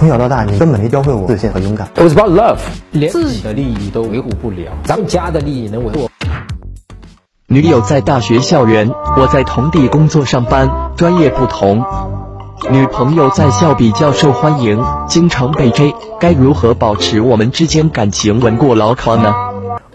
从小到大，你根本没教会我自信和勇敢。It was about love，连自己的利益都维护不了，咱们家的利益能维护？女友在大学校园，我在同地工作上班，专业不同。女朋友在校比较受欢迎，经常被追，该如何保持我们之间感情稳固牢靠呢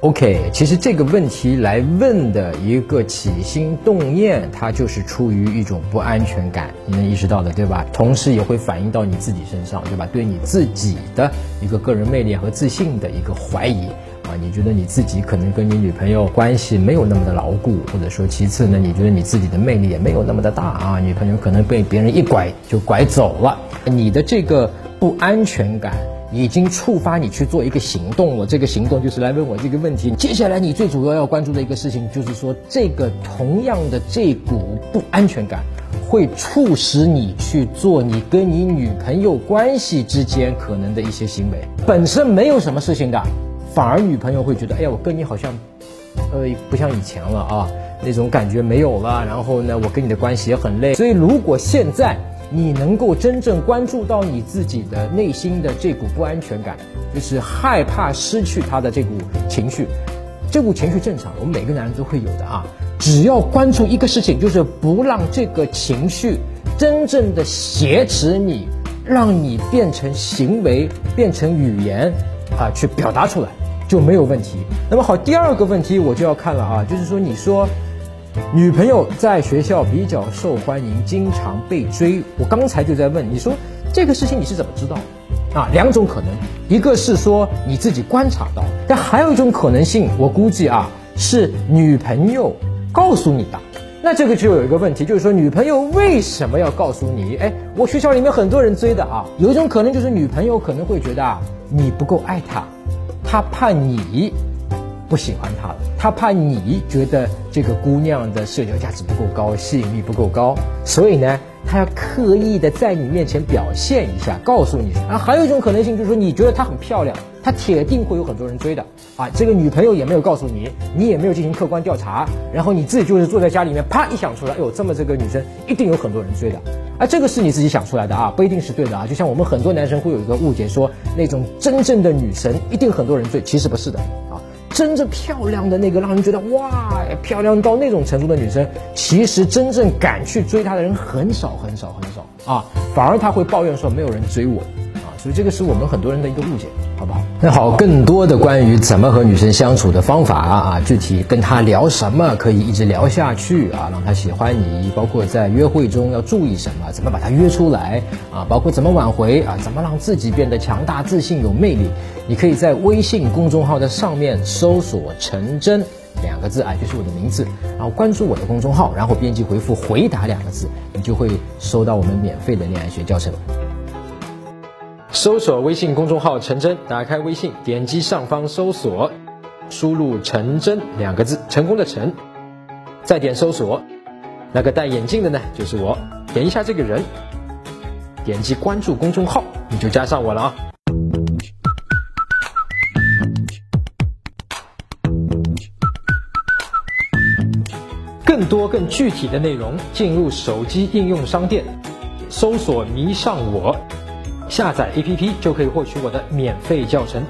？OK，其实这个问题来问的一个起心动念，它就是出于一种不安全感，你能意识到的对吧？同时也会反映到你自己身上，对吧？对你自己的一个个人魅力和自信的一个怀疑啊，你觉得你自己可能跟你女朋友关系没有那么的牢固，或者说其次呢，你觉得你自己的魅力也没有那么的大啊，女朋友可能被别人一拐就拐走了，你的这个不安全感。已经触发你去做一个行动了，这个行动就是来问我这个问题。接下来你最主要要关注的一个事情，就是说这个同样的这股不安全感，会促使你去做你跟你女朋友关系之间可能的一些行为。本身没有什么事情的，反而女朋友会觉得，哎呀，我跟你好像，呃，不像以前了啊，那种感觉没有了。然后呢，我跟你的关系也很累。所以如果现在。你能够真正关注到你自己的内心的这股不安全感，就是害怕失去他的这股情绪，这股情绪正常，我们每个男人都会有的啊。只要关注一个事情，就是不让这个情绪真正的挟持你，让你变成行为、变成语言啊，去表达出来就没有问题。那么好，第二个问题我就要看了啊，就是说你说。女朋友在学校比较受欢迎，经常被追。我刚才就在问你说这个事情你是怎么知道？啊，两种可能，一个是说你自己观察到，但还有一种可能性，我估计啊是女朋友告诉你的。那这个就有一个问题，就是说女朋友为什么要告诉你？哎，我学校里面很多人追的啊，有一种可能就是女朋友可能会觉得啊你不够爱她，她怕你。不喜欢他了，他怕你觉得这个姑娘的社交价值不够高，吸引力不够高，所以呢，他要刻意的在你面前表现一下，告诉你。啊，还有一种可能性就是说，你觉得她很漂亮，她铁定会有很多人追的。啊，这个女朋友也没有告诉你，你也没有进行客观调查，然后你自己就是坐在家里面，啪一想出来，哎呦，这么这个女生一定有很多人追的。啊，这个是你自己想出来的啊，不一定是对的啊。就像我们很多男生会有一个误解，说那种真正的女神一定很多人追，其实不是的。真正漂亮的那个，让人觉得哇，漂亮到那种程度的女生，其实真正敢去追她的人很少很少很少啊，反而她会抱怨说没有人追我。所以这个是我们很多人的一个误解，好不好？那好，更多的关于怎么和女生相处的方法啊，具体跟她聊什么可以一直聊下去啊，让她喜欢你，包括在约会中要注意什么，怎么把她约出来啊，包括怎么挽回啊，怎么让自己变得强大、自信、有魅力，你可以在微信公众号的上面搜索“陈真”两个字啊，就是我的名字，然后关注我的公众号，然后编辑回复“回答”两个字，你就会收到我们免费的恋爱学教程。搜索微信公众号“陈真”，打开微信，点击上方搜索，输入“陈真”两个字，成功的陈，再点搜索，那个戴眼镜的呢，就是我，点一下这个人，点击关注公众号，你就加上我了啊。更多更具体的内容，进入手机应用商店，搜索“迷上我”。下载 APP 就可以获取我的免费教程。